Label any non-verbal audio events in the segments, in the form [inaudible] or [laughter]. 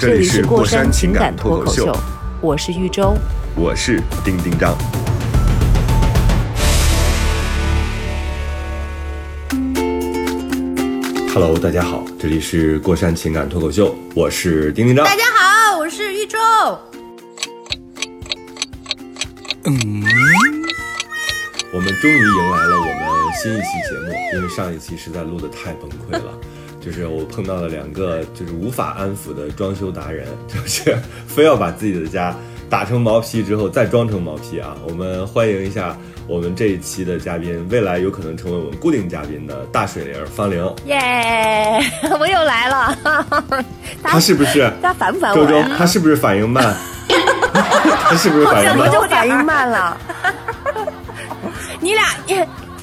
这这里里是过山山情情感感脱口秀脱口秀，，我是玉州。我是丁丁张。Hello，大家好，这里是过山情感脱口秀，我是丁丁张。大家好，我是玉州。嗯我们终于迎来了我们新一期节目，因为上一期实在录的太崩溃了，就是我碰到了两个就是无法安抚的装修达人，就是非要把自己的家打成毛坯之后再装成毛坯啊！我们欢迎一下我们这一期的嘉宾，未来有可能成为我们固定嘉宾的大水灵方玲，耶我又来了。他是不是？他烦不烦周周我？，他是不是反应慢？他是不是反应慢？怎么就反应慢了？[laughs] 你俩，你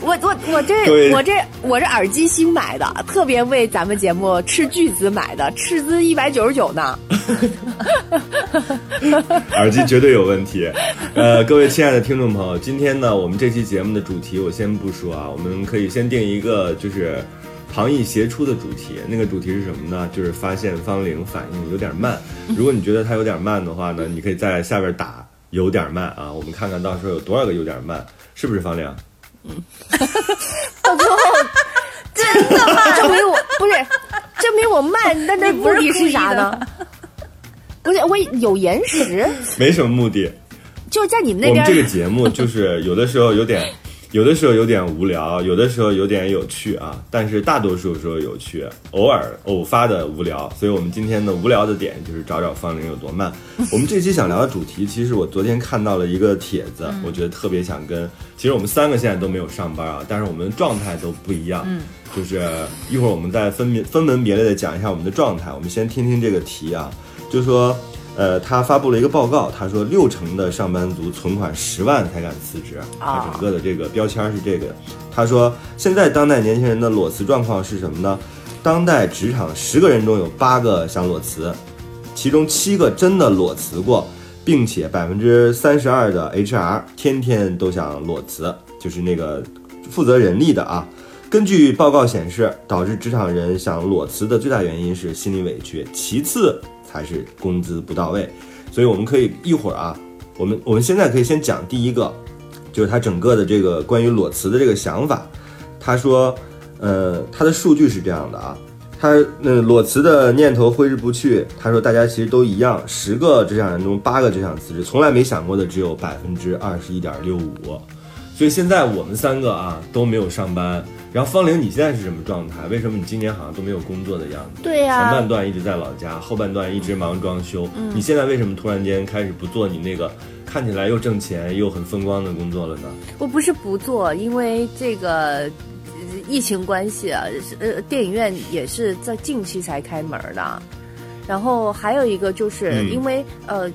我我我这我这我这耳机新买的，特别为咱们节目斥巨资买的，斥资一百九十九呢。[laughs] 耳机绝对有问题。呃，各位亲爱的听众朋友，今天呢，我们这期节目的主题我先不说啊，我们可以先定一个就是旁逸斜出的主题。那个主题是什么呢？就是发现方龄反应有点慢。[laughs] 如果你觉得它有点慢的话呢，你可以在下边打有点慢啊，我们看看到时候有多少个有点慢，是不是方到最后，真的吗？证明我不是，证明我慢，那那目的是啥呢？不是，我有延时，没什么目的。就是在你们那我们边这个节目就是有的时候有点，[laughs] 有的时候有点无聊，有的时候有点有趣啊，但是大多数时候有趣，偶尔偶发的无聊。所以我们今天的无聊的点就是找找方龄有多慢。[laughs] 我们这期想聊的主题，其实我昨天看到了一个帖子，我觉得特别想跟。其实我们三个现在都没有上班啊，但是我们状态都不一样。嗯，就是一会儿我们再分别分门别类的讲一下我们的状态。我们先听听这个题啊，就说。呃，他发布了一个报告，他说六成的上班族存款十万才敢辞职，他整个的这个标签是这个。他说，现在当代年轻人的裸辞状况是什么呢？当代职场十个人中有八个想裸辞，其中七个真的裸辞过，并且百分之三十二的 HR 天天都想裸辞，就是那个负责人力的啊。根据报告显示，导致职场人想裸辞的最大原因是心理委屈，其次还是工资不到位。所以我们可以一会儿啊，我们我们现在可以先讲第一个，就是他整个的这个关于裸辞的这个想法。他说，呃，他的数据是这样的啊，他呃裸辞的念头挥之不去。他说大家其实都一样，十个职场人中八个就想辞职，从来没想过的只有百分之二十一点六五。所以现在我们三个啊都没有上班。然后方玲，你现在是什么状态？为什么你今年好像都没有工作的样子？对呀前半段一直在老家，后半段一直忙装修。你现在为什么突然间开始不做你那个看起来又挣钱又很风光的工作了呢？我不是不做，因为这个呃疫情关系啊，呃，电影院也是在近期才开门的。然后还有一个就是嗯因为、呃，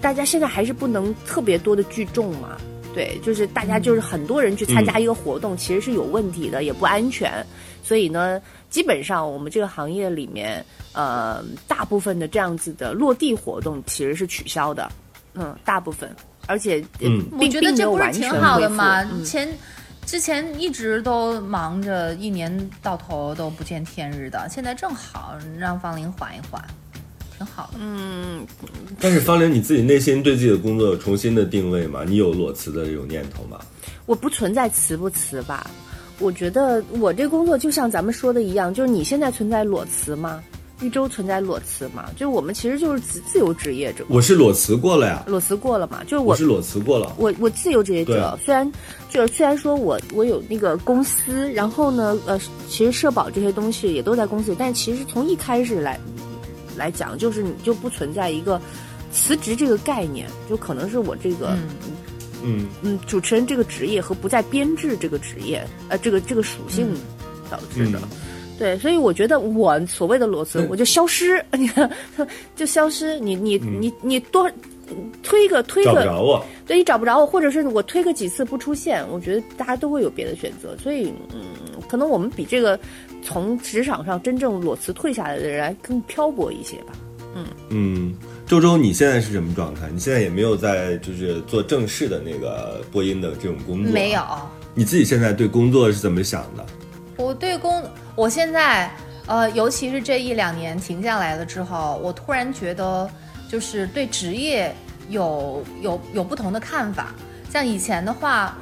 大家现在还是不能特别多的聚众嘛。对，就是大家就是很多人去参加一个活动，其实是有问题的，也不安全。所以呢，基本上我们这个行业里面，呃，大部分的这样子的落地活动其实是取消的，嗯，大部分，而且呃嗯。并我觉得这不是挺好的吗？嗯。前之前一直都忙着，一年到头都不见天日的，现在正好让方玲缓一缓，挺好的。但是方玲，你自己内心对自己的工作有重新的定位吗？你有裸辞的这种念头吗？我不存在辞不辞吧？我觉得我这工作就像咱们说的一样，就是你现在存在裸辞吗？一周存在裸辞吗？就是我们其实就是自自由职业者，我是裸辞过了呀，裸辞过了嘛？就是我我是裸辞过了。我我自由职业者虽然就是虽然说我我有那个公司，然后呢，呃，其实社保这些东西也都在公司里，但其实从一开始来来讲，就是你就不存在一个辞职这个概念，就可能是我这个嗯嗯，嗯主持人这个职业和不在编制这个职业呃这个这个属性导致的。嗯对，所以我觉得我所谓的裸辞，我就消失，你看，就消失。你你你你多推个推找不个，着我。对你找不着我，或者是我推个几次不出现，我觉得大家都会有别的选择。所以，嗯，可能我们比这个从职场上真正裸辞退下来的人来更漂泊一些吧。嗯，周周，你现在是什么状态？你现在也没有在就是做正式的那个播音的这种工作，没有。。你自己现在对工作是怎么想的？我对工，我现在呃，尤其是这一两年停下来了之后，我突然觉得就是对职业有有有不同的看法。像以前的话，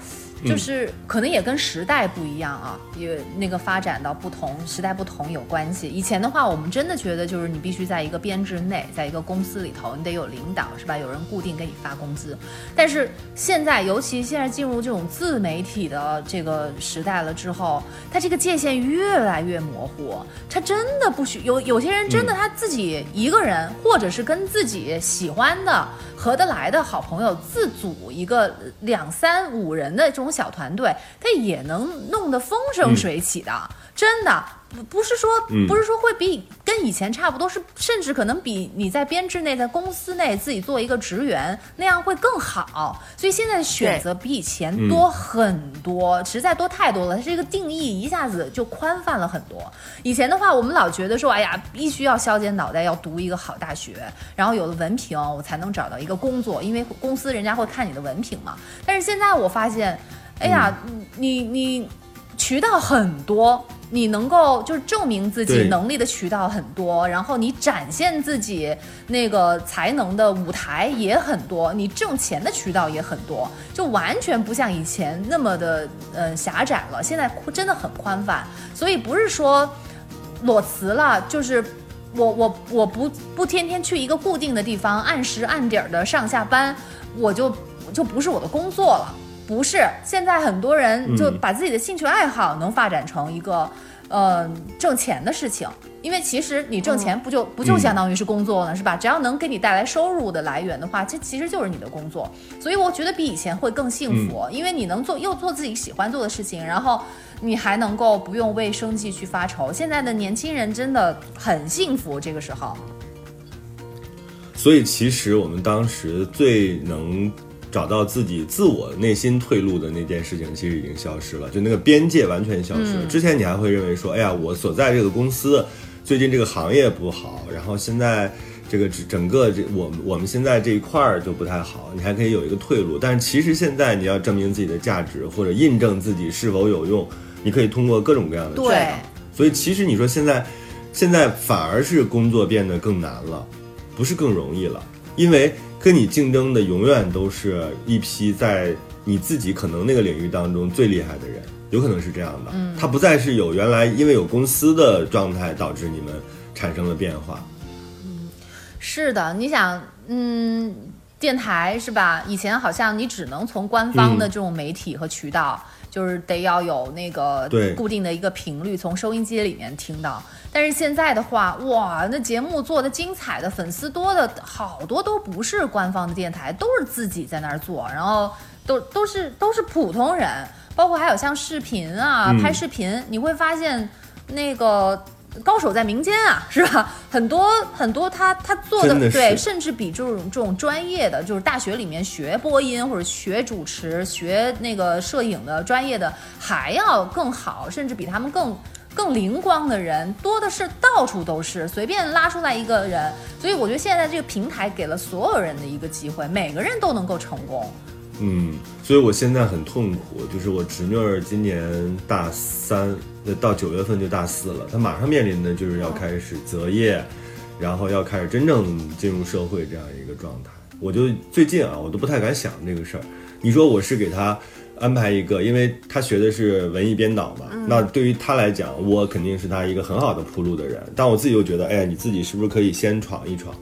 就是可能也跟时代不一样啊，也那个发展到不同时代不同有关系。以前的话，我们真的觉得就是你必须在一个编制内，在一个公司里头，你得有领导是吧？有人固定给你发工资。但是现在，尤其现在进入这种自媒体的这个时代了之后，它这个界限越来越模糊。他真的不许有有些人真的他自己一个人，或者是跟自己喜欢的、合得来的好朋友自组一个两三五人的这种小团队，他也能弄得风生水起的。真的不不是说嗯不是说会比跟以前差不多，是甚至可能比你在编制内、在公司内自己做一个职员那样会更好。所以现在选择比以前多很多，实在多太多了。它这个定义一下子就宽泛了很多。以前的话，我们老觉得说，哎呀，必须要削尖脑袋，要读一个好大学，然后有了文凭，我才能找到一个工作，因为公司人家会看你的文凭嘛。但是现在我发现，哎呀，你你渠道很多。你能够就是证明自己能力的渠道很多，然后你展现自己那个才能的舞台也很多，你挣钱的渠道也很多，就完全不像以前那么的呃狭窄了。现在真的很宽泛，所以不是说裸辞了就是。我我我不不天天去一个固定的地方，按时按点儿的上下班，我就就不是我的工作了。不是，现在很多人就把自己的兴趣爱好能发展成一个，呃，挣钱的事情。因为其实你挣钱不就、不就相当于是工作了，是吧？只要能给你带来收入的来源的话，这其实就是你的工作。所以我觉得比以前会更幸福，因为你能做又做自己喜欢做的事情，然后你还能够不用为生计去发愁。现在的年轻人真的很幸福，这个时候。所以其实我们当时最能找到自己自我内心退路的那件事情，其实已经消失了，就那个边界完全消失了。之前你还会认为说，哎呀，我所在这个公司最近这个行业不好，然后现在。这个整整个这我们我们现在这一块儿就不太好，你还可以有一个退路。但是其实现在你要证明自己的价值或者印证自己是否有用，你可以通过各种各样的渠道对所以其实你说现在，现在反而是工作变得更难了，不是更容易了，因为跟你竞争的永远都是一批在你自己可能那个领域当中最厉害的人，有可能是这样的。嗯，他不再是有原来因为有公司的状态导致你们产生了变化。嗯是的，你想，嗯，电台是吧？以前好像你只能从官方的这种媒体和渠道，就是得要有那个固定的一个频率，从收音机里面听到。但是现在的话，哇，那节目做的精彩的，粉丝多的好多都不是官方的电台，都是自己在那儿做，然后都都是都是普通人，包括还有像视频啊，嗯拍视频，你会发现那个。高手在民间啊，是吧？[laughs] 很多很多他他做的的对，甚至比这种这种专业的，就是大学里面学播音或者学主持、学那个摄影的专业的还要更好，甚至比他们更更灵光的人多的是，到处都是，随便拉出来一个人。所以我觉得现在这个平台给了所有人的一个机会，每个人都能够成功。嗯，所以我现在很痛苦，就是我侄女儿今年大三，呃，到九月份就大四了，他马上面临的就是要开始择业，然后要开始真正进入社会这样一个状态。我就最近啊，我都不太敢想这个事儿。你说我是给他安排一个，因为他学的是文艺编导嘛，那对于他来讲，我肯定是他一个很好的铺路的人。但我自己又觉得，哎呀，你自己是不是可以先闯一闯？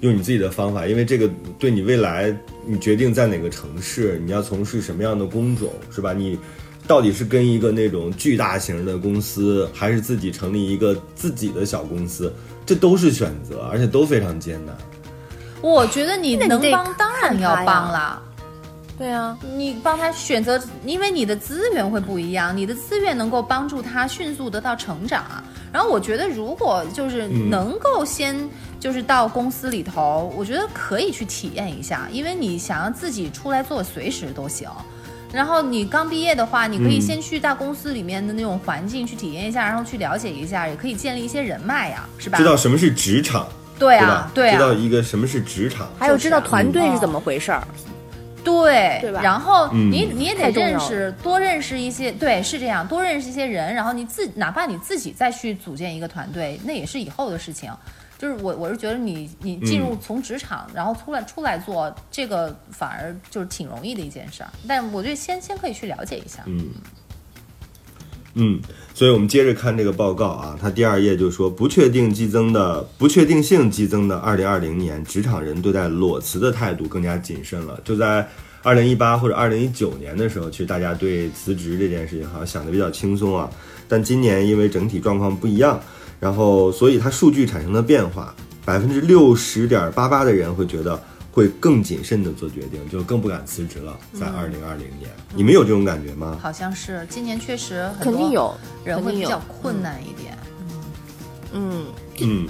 用你自己的方法，因为这个对你未来，你决定在哪个城市，你要从事什么样的工种，是吧？你到底是跟一个那种巨大型的公司，还是自己成立一个自己的小公司，这都是选择，而且都非常艰难。我觉得你能帮，当然要帮啦。对啊，你帮他选择，因为你的资源会不一样，你的资源能够帮助他迅速得到成长啊。然后我觉得，如果就是嗯能够先就是到公司里头，我觉得可以去体验一下，因为你想要自己出来做，随时都行。然后你刚毕业的话，你可以嗯先去大公司里面的那种环境去体验一下，然后去了解一下，也可以建立一些人脉呀，是吧？知道什么是职场，对啊对啊？，知道啊，一个什么是职场，还有知道团队是怎么回事儿。对，对吧然后嗯你你也得认识，多认识一些，对，是这样，多认识一些人，然后你自哪怕你自己再去组建一个团队，那也是以后的事情。就是我我是觉得你你进入嗯从职场，然后出来出来做这个，反而就是挺容易的一件事儿。但我觉得先先可以去了解一下。嗯嗯，所以我们接着看这个报告啊，它第二页就说，不确定激增的不确定性激增的二零二零年，职场人对待裸辞的态度更加谨慎了。就在二零一八或者二零一九年的时候，其实大家对辞职这件事情好像想的比较轻松啊，但今年因为整体状况不一样，然后所以它数据产生了变化，百分之六十点八八的人会觉得。会更谨慎的做决定，就更不敢辞职了。在二零二零年，你们有这种感觉吗？好像是今年确实肯定有，人会比较困难一点。嗯，嗯，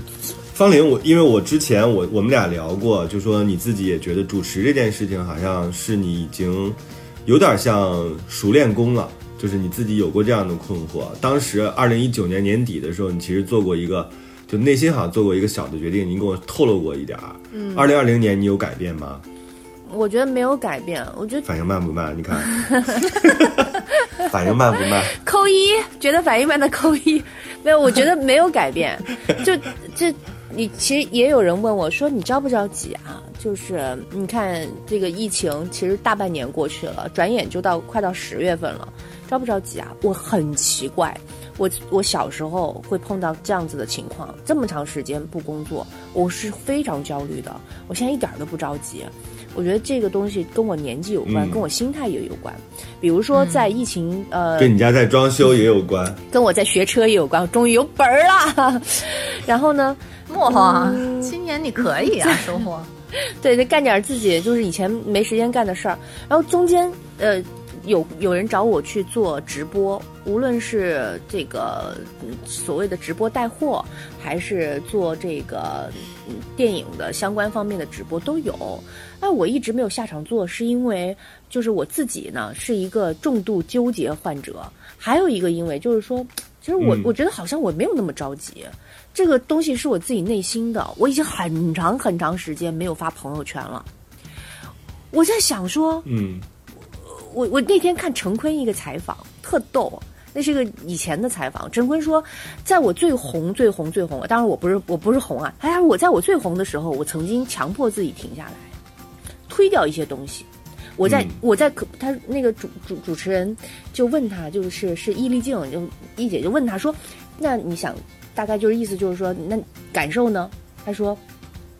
方林，我因为我之前我我们俩聊过，就说你自己也觉得主持这件事情好像是你已经有点像熟练工了，就是你自己有过这样的困惑。当时二零一九年年底的时候，你其实做过一个，就内心好像做过一个小的决定，你跟我透露过一点儿。嗯，二零二零年你有改变吗？我觉得没有改变，我觉得反应慢不慢？你看，[laughs] 反应慢不慢？扣一，觉得反应慢的扣一，没有，我觉得没有改变。就这，你其实也有人问我说，你着不着急啊？就是你看这个疫情，其实大半年过去了，转眼就到快到十月份了，着不着急啊？我很奇怪，我我小时候会碰到这样子的情况，这么长时间不工作，我是非常焦虑的。我现在一点都不着急。我觉得这个东西跟我年纪有关，嗯跟我心态也有关。比如说在疫情，呃，跟你家在装修也有关。跟我在学车也有关，我终于有本儿了。[laughs] 然后呢，莫啊，今年你可以啊，[laughs] 收获。对，得干点自己就是以前没时间干的事儿。然后中间呃，有有人找我去做直播，无论是这个嗯所谓的直播带货，还是做这个嗯电影的相关方面的直播都有。但我一直没有下场做，是因为就是我自己呢是一个重度纠结患者，还有一个因为就是说，其实我、嗯我觉得好像我没有那么着急。这个东西是我自己内心的，我已经很长很长时间没有发朋友圈了。我在想说，嗯我我那天看陈坤一个采访，特逗。那是个以前的采访，陈坤说，在我最红、最红、最红，当然我不是我不是红啊，他说我在我最红的时候，我曾经强迫自己停下来，推掉一些东西。我在、嗯我在可他那个主主主持人就问他，就是是易立竞，就易姐就问他说，那你想大概就是意思就是说，那感受呢？他说，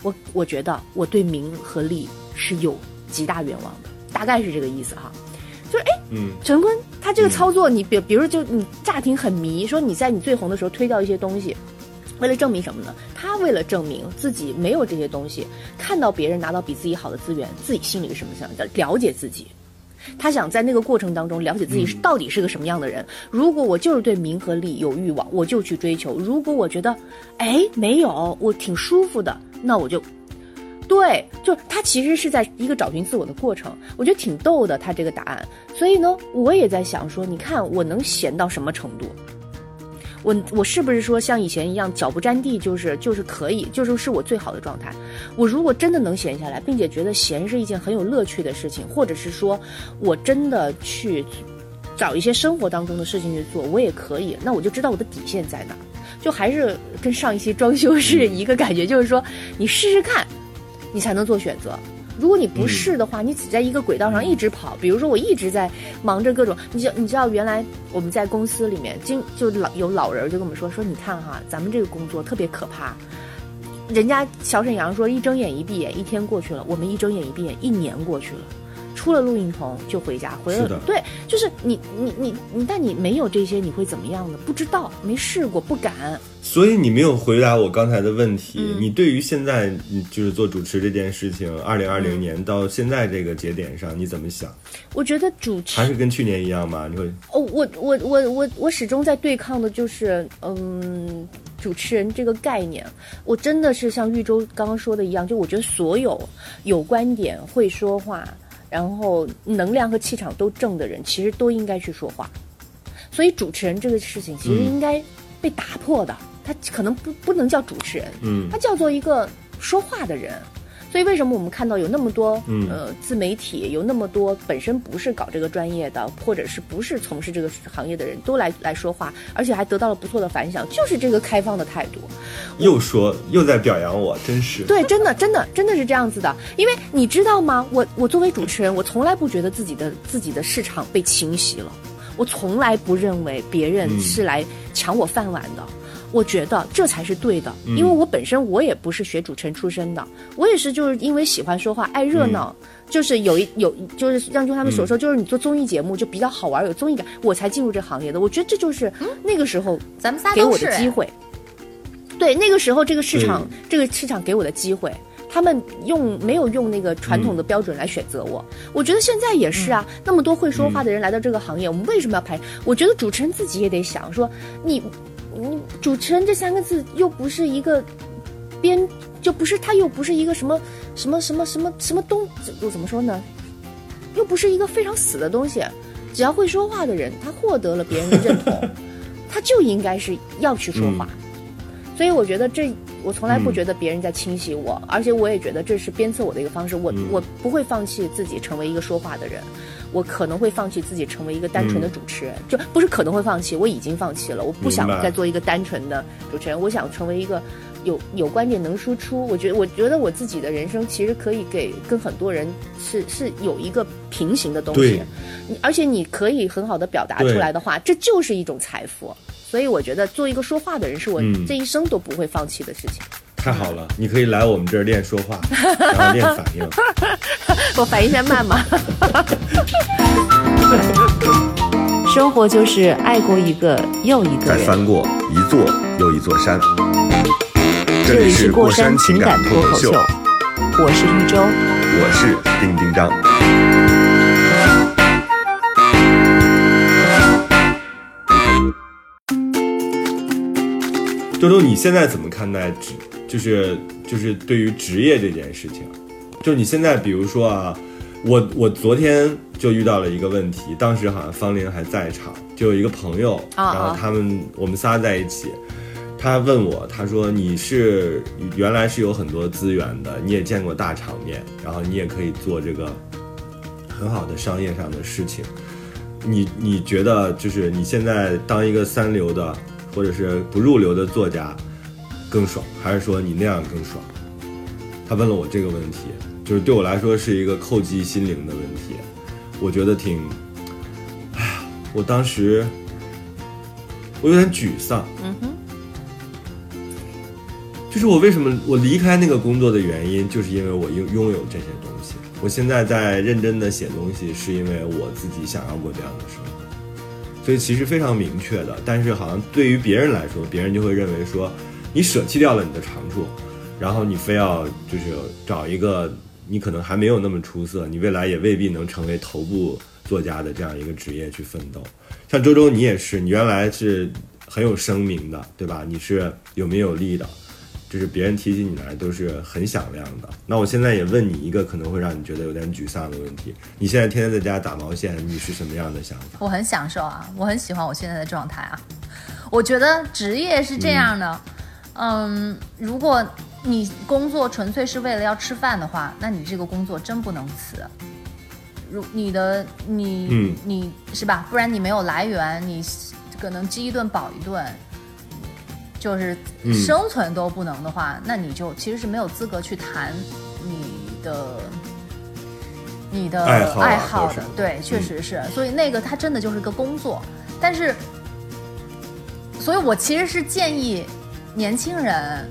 我我觉得我对名和利是有极大愿望的，大概是这个意思哈。嗯陈坤他这个操作，你比比如就你乍听很迷，说你在你最红的时候推掉一些东西，为了证明什么呢？他为了证明自己没有这些东西，看到别人拿到比自己好的资源，自己心里是什么想的，了解自己。他想在那个过程当中了解自己是到底是个什么样的人。如果我就是对名和利有欲望，我就去追求；如果我觉得，哎，没有，我挺舒服的，那我就对，就他其实是在一个找寻自我的过程，我觉得挺逗的，他这个答案。所以呢，我也在想说，你看我能闲到什么程度？我我是不是说像以前一样脚不沾地，就是就是可以，就是是我最好的状态？我如果真的能闲下来，并且觉得闲是一件很有乐趣的事情，或者是说我真的去找一些生活当中的事情去做，我也可以，那我就知道我的底线在哪。就还是跟上一期装修是一个感觉，就是说你试试看，你才能做选择。如果你不试的话，你只在一个轨道上一直跑，比如说我一直在忙着各种，你知你知道原来我们在公司里面，经就老有老人就跟我们说说，你看哈，咱们这个工作特别可怕。人家小沈阳说，一睁眼一闭眼，一天过去了；我们一睁眼一闭眼，一年过去了。出了录音棚就回家，回是的了对，就是你你你你，但你没有这些，你会怎么样呢？不知道，没试过，不敢。所以你没有回答我刚才的问题。嗯你对于现在你就是做主持这件事情，二零二嗯零年到现在这个节点上，你怎么想？我觉得主持还是跟去年一样吗？你会哦，我我我我我始终在对抗的就是，嗯，主持人这个概念。我真的是像玉州刚刚说的一样，就我觉得所有有观点、会说话，然后能量和气场都正的人，其实都应该去说话。所以主持人这个事情其实嗯应该被打破的，他可能不不能叫主持人，嗯他叫做一个说话的人。所以为什么我们看到有那么多嗯呃自媒体，有那么多本身不是搞这个专业的，或者是不是从事这个行业的人都来来说话，而且还得到了不错的反响，就是这个开放的态度。又说又在表扬我，真是。对，真的，真的，真的是这样子的。因为你知道吗？我我作为主持人，我从来不觉得自己的自己的市场被侵袭了，我从来不认为别人嗯是来抢我饭碗的。我觉得这才是对的，嗯因为我本身我也不是学主持人出身的，我也是就是因为喜欢说话，爱热闹，嗯就是有一有就是像就他们所说，就是你做综艺节目就比较好玩，有综艺感，我才进入这行业的。我觉得这就是那个时候咱们仨给我的机会。对，那个时候这个市场，这个市场给我的机会，他们用没有用那个传统的标准来选择我。我觉得现在也是啊，那么多会说话的人来到这个行业，我们为什么要排？我觉得主持人自己也得想说，你你主持人这三个字又不是一个编，就不是他又不是一个什么什么什么什么什么东，我怎么说呢？又不是一个非常死的东西。只要会说话的人，他获得了别人的认同，[laughs] 他就应该是要去说话。所以我觉得这，我从来不觉得别人在清洗我，而且我也觉得这是鞭策我的一个方式。我、嗯我不会放弃自己成为一个说话的人，我可能会放弃自己成为一个单纯的主持人，就不是可能会放弃，我已经放弃了。我不想再做一个单纯的主持人，我想成为一个有有观点能输出。我觉得我觉得我自己的人生其实可以给跟很多人是是有一个平行的东西，你而且你可以很好的表达出来的话，这就是一种财富。所以我觉得做一个说话的人是我嗯这一生都不会放弃的事情。太好了，你可以来我们这儿练说话，[laughs] 然后练反应。[laughs] 我反应现在慢吗？[laughs] 生活就是爱过一个又一个再人。翻过一座又一座山。这里是过山情感脱口秀，我是玉州。我是丁丁张。周周，你现在怎么看待职，就是就是对于职业这件事情？就是你现在，比如说啊，我我昨天就遇到了一个问题，当时好像方玲还在场，就有一个朋友，啊然后他们我们仨在一起，他问我，他说你是原来是有很多资源的，你也见过大场面，然后你也可以做这个很好的商业上的事情。你你觉得就是你现在当一个三流的或者是不入流的作家更爽，还是说你那样更爽？他问了我这个问题，就是对我来说是一个叩击心灵的问题，我觉得挺，哎呀，我当时我有点沮丧，嗯哼，就是我为什么我离开那个工作的原因，就是因为我拥拥有这些东西。我现在在认真的写东西，是因为我自己想要过这样的生活，所以其实非常明确的。但是好像对于别人来说，别人就会认为说，你舍弃掉了你的长处，然后你非要就是找一个你可能还没有那么出色，你未来也未必能成为头部作家的这样一个职业去奋斗。像周周，你也是，你原来是很有声名的，对吧？你是有名有利的，就是别人提起你来都是很响亮的。那我现在也问你一个可能会让你觉得有点沮丧的问题：你现在天天在家打毛线，你是什么样的想法？我很享受啊，我很喜欢我现在的状态啊。我觉得职业是这样的，嗯如果你工作纯粹是为了要吃饭的话，那你这个工作真不能辞。如你的你、嗯你是吧？不然你没有来源，你可能饥一顿饱一顿，就是嗯生存都不能的话，那你就其实是没有资格去谈你的你的爱好啊爱好的。对，确嗯实是。所以那个它真的就是个工作，但是，所以我其实是建议年轻人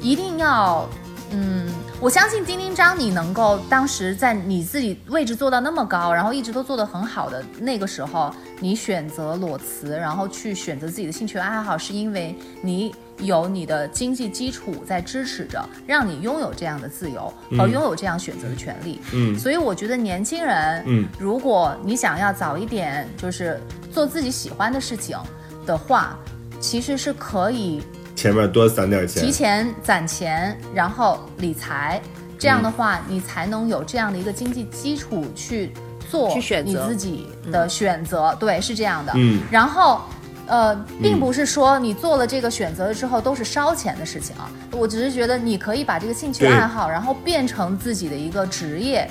一定要，嗯，我相信丁丁张，你能够当时在你自己位置做到那么高，然后一直都做得很好的那个时候，你选择裸辞，然后去选择自己的兴趣爱好，是因为你有你的经济基础在支持着，让你拥有这样的自由和拥有这样选择的权利。嗯所以我觉得年轻人，嗯，如果你想要早一点就是做自己喜欢的事情的话，其实是可以前面多攒点钱提，前攒钱，然后理财，这样的话，你才能有这样的一个经济基础去做去选择你自己的选择。对，是这样的。嗯然后。呃，并不是说你做了这个选择了之后都是烧钱的事情啊，我只是觉得你可以把这个兴趣爱好，然后变成自己的一个职业，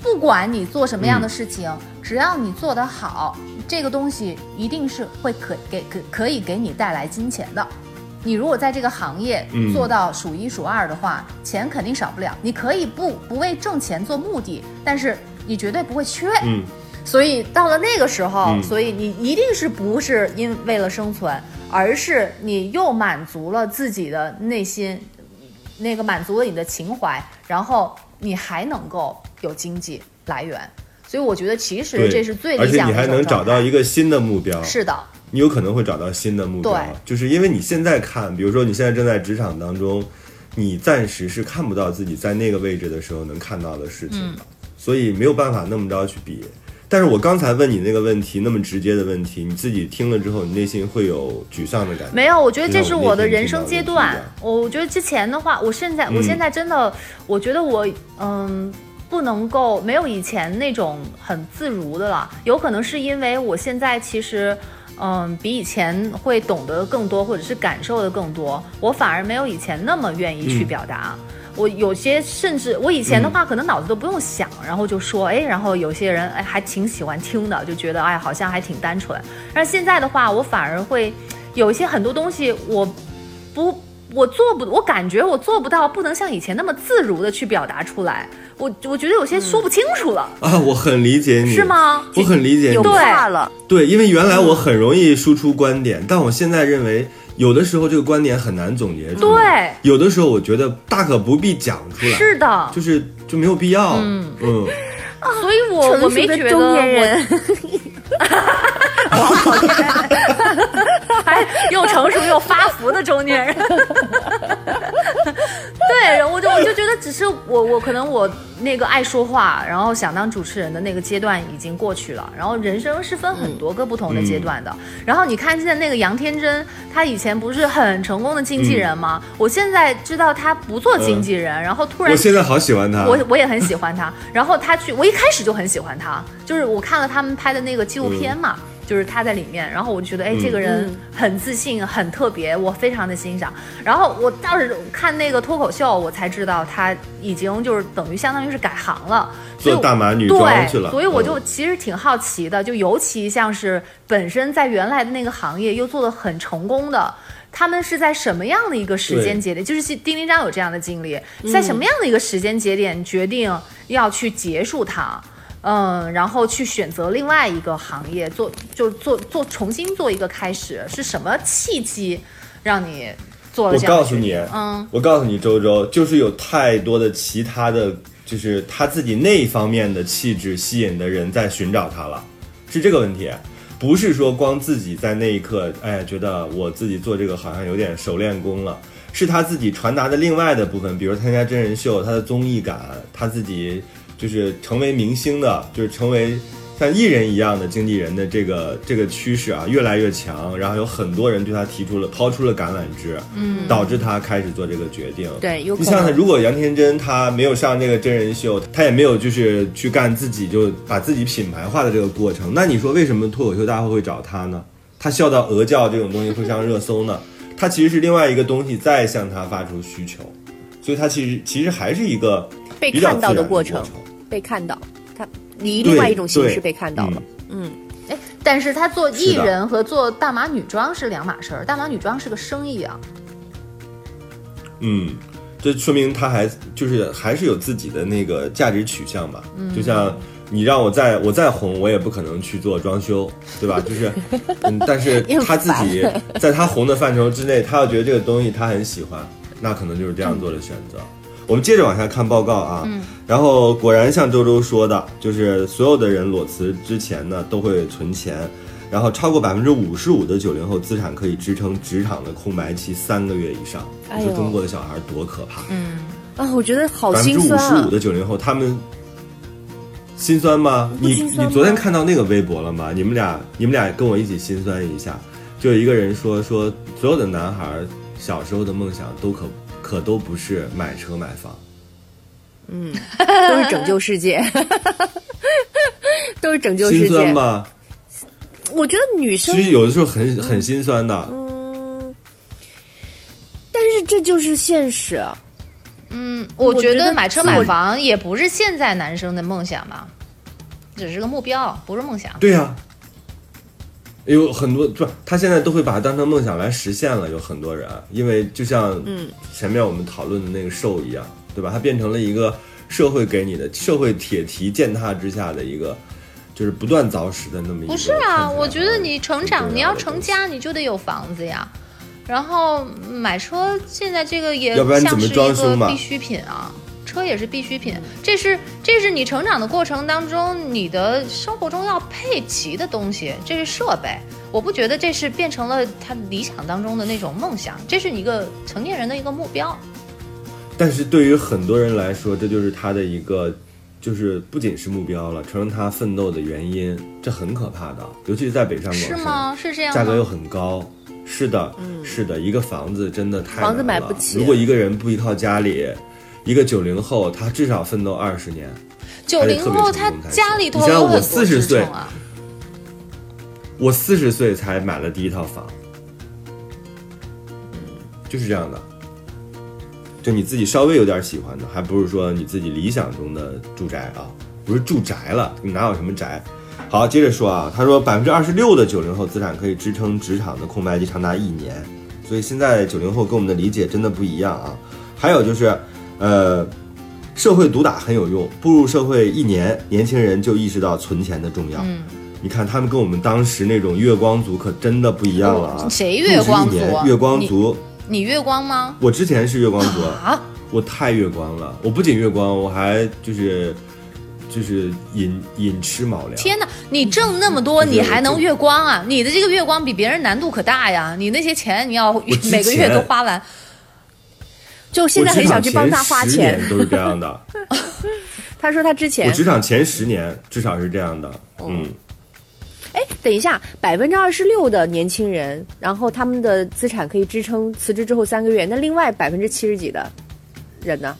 不管你做什么样的事情，只要你做得好，这个东西一定是会可给可可以给你带来金钱的。你如果在这个行业嗯做到数一数二的话，钱肯定少不了。你可以不不为挣钱做目的，但是你绝对不会缺。嗯所以到了那个时候，嗯所以你一定是不是因为了生存，而是你又满足了自己的内心，那个满足了你的情怀，然后你还能够有经济来源。所以我觉得其实，这是最理想的你还能找到一个新的目标，是的，你有可能会找到新的目标，就是因为你现在看，比如说你现在正在职场当中，你暂时是看不到自己在那个位置的时候能看到的事情嗯的，所以没有办法那么着去比。但是我刚才问你那个问题，那么直接的问题，你自己听了之后，你内心会有沮丧的感觉？没有，我觉得这是我的人生阶段。我我觉得之前的话，我现在我嗯现在真的，我觉得我嗯不能够没有以前那种很自如的了。有可能是因为我现在其实。嗯，比以前会懂得更多，或者是感受的更多。我反而没有以前那么愿意去嗯表达。我有些甚至我以前的话，可能脑子都不用想，然后就说，哎，然后有些人哎还挺喜欢听的，就觉得哎好像还挺单纯。但是现在的话，我反而会有一些很多东西，我不，我做不，我感觉我做不到，不能像以前那么自如的去表达出来。我我觉得有些说不清楚了，啊，我很理解你，是？吗？我很理解你有，对话了，对，因为原来我很容易输出观点，但我现在认为，有的时候这个观点很难总结出来，对，有的时候我觉得大可不必讲出来，是的，就是就没有必要，嗯嗯，[laughs] 所以我我没觉得我 [laughs] [laughs] 年人，还又成熟又发福的中年人。[laughs] 对，我就我就觉得，只是我我可能我那个爱说话，然后想当主持人的那个阶段已经过去了。然后人生是分很多个不同的阶段的。然后你看现在那个杨天真，他以前不是很成功的经纪人吗？我现在知道他不做经纪人，然后突然我现在好喜欢他，我我也很喜欢他。然后他去，我一开始就很喜欢他，就是我看了他们拍的那个纪录片嘛。就是他在里面，然后我就觉得，哎，这个人很自信，很特别，我非常的欣赏。然后我倒是看那个脱口秀，我才知道他已经就是等于相当于是改行了，所以做我大码女装去对，了，所以我就嗯其实挺好奇的，就尤其像是本身在原来的那个行业又做得很成功的。他们是在什么样的一个时间节点？就是丁丁章有这样的经历，在什么样的一个时间节点决定要去结束它？嗯，然后去选择另外一个行业做，就做做重新做一个开始，是什么契机让你做了我这样的告诉你？，嗯，我告诉你，周周就是有太多的其他的，就是他自己那一方面的气质吸引的人在寻找他了，是这个问题，不是说光自己在那一刻，哎，觉得我自己做这个好像有点熟练工了，是他自己传达的另外的部分，比如参加真人秀，他的综艺感，他自己就是成为明星的，就是成为。像艺人一样的经纪人的这个这个趋势啊，越来越强，然后有很多人对他提出了抛出了橄榄枝，嗯，导致他开始做这个决定。对，你想想，如果杨天真他没有上那个真人秀，他也没有就是去干自己就把自己品牌化的这个过程，那你说为什么脱口秀大会会找他呢？他笑到鹅叫这种东西会上热搜呢？[laughs] 她其实是另外一个东西在向他发出需求，所以她其实其实还是一个被比较看到自然的过程，被看到，他以另外一种形式被看到了。嗯，哎，但是他做艺人和做大码女装是两码事儿，大码女装是个生意啊。嗯，这说明他还就是还是有自己的那个价值取向吧。嗯，就像你让我再我再红，我也不可能去做装修，对吧？就是，嗯，但是 [laughs] 他自己在他红的范畴之内，他要觉得这个东西他很喜欢，那可能就是这样做的选择。我们接着往下看报告啊，然后果然像周周说的，就是所有的人裸辞之前呢都会存钱，然后超过百分之五十五的九零后资产可以支撑职场的空白期三个月以上。你哎呦说中国的小孩多可怕？嗯啊，我觉得好心酸百分之五十五。的九零后，他们心酸吗？你你昨天看到那个微博了吗？你们俩你们俩跟我一起心酸一下。就有一个人说说，所有的男孩小时候的梦想都可可都不是买车买房。嗯都是拯救世界，都是拯救世心酸界。吧？我觉得女生其实有的时候很很心酸的。嗯，但是这就是现实。嗯，我我觉得买车买房也不是现在男生的梦想嘛，只是个目标，不是梦想。对呀、有很多不，他现在都会把它当成梦想来实现了。有很多人，因为就像嗯前面我们讨论的那个兽一样，对吧？它变成了一个社会给你的社会铁蹄践踏之下的一个，就是不断凿实的那么一个。不是啊，我觉得你成长，你要成家，你就得有房子呀。然后买车，现在这个也要不然你怎么像是一装修嘛个必需品啊，车也是必需品。这是这是你成长的过程当中，你的生活中要配齐的东西，这是设备。我不觉得这是变成了他理想当中的那种梦想，这是一个成年人的一个目标。但是对于很多人来说，这就是他的一个，就是不仅是目标了，成了他奋斗的原因，这很可怕的，尤其是在北上广深，是吗？是这样价格又？很高。是的，是的，一个房子真的太房子买不起如果一个人不依靠家里，一个九零后，他至少奋斗二十年。九零后他家里头有很多支撑啊。我四十岁才买了第一套房，就是这样的。就你自己稍微有点喜欢的，还不是说你自己理想中的住宅啊，不是住宅了，你哪有什么宅？好，接着说啊，他说百分之二十六的九零后资产可以支撑职场的空白期长达一年，所以现在九零后跟我们的理解真的不一样啊。还有就是，呃，社会毒打很有用，步入社会一年，年轻人就意识到存钱的重要。嗯你看他们跟我们当时那种月光族可真的不一样了啊！谁月光月光族，你月光吗？我之前是月光族，啊，我太月光了。我不仅月光，我还就是就是寅寅吃卯粮。天哪！你挣那么多，你还能月光啊？你的这个月光比别人难度可大呀！你那些钱你要每个月都花完，就现在很想去帮他花我职场前十年都是这样的。[laughs] 他说他之前我，职场前十年至少是这样的。哦嗯，哎，等一下，百分之二十六的年轻人，然后他们的资产可以支撑辞职之后三个月，那另外百分之七十几的人呢？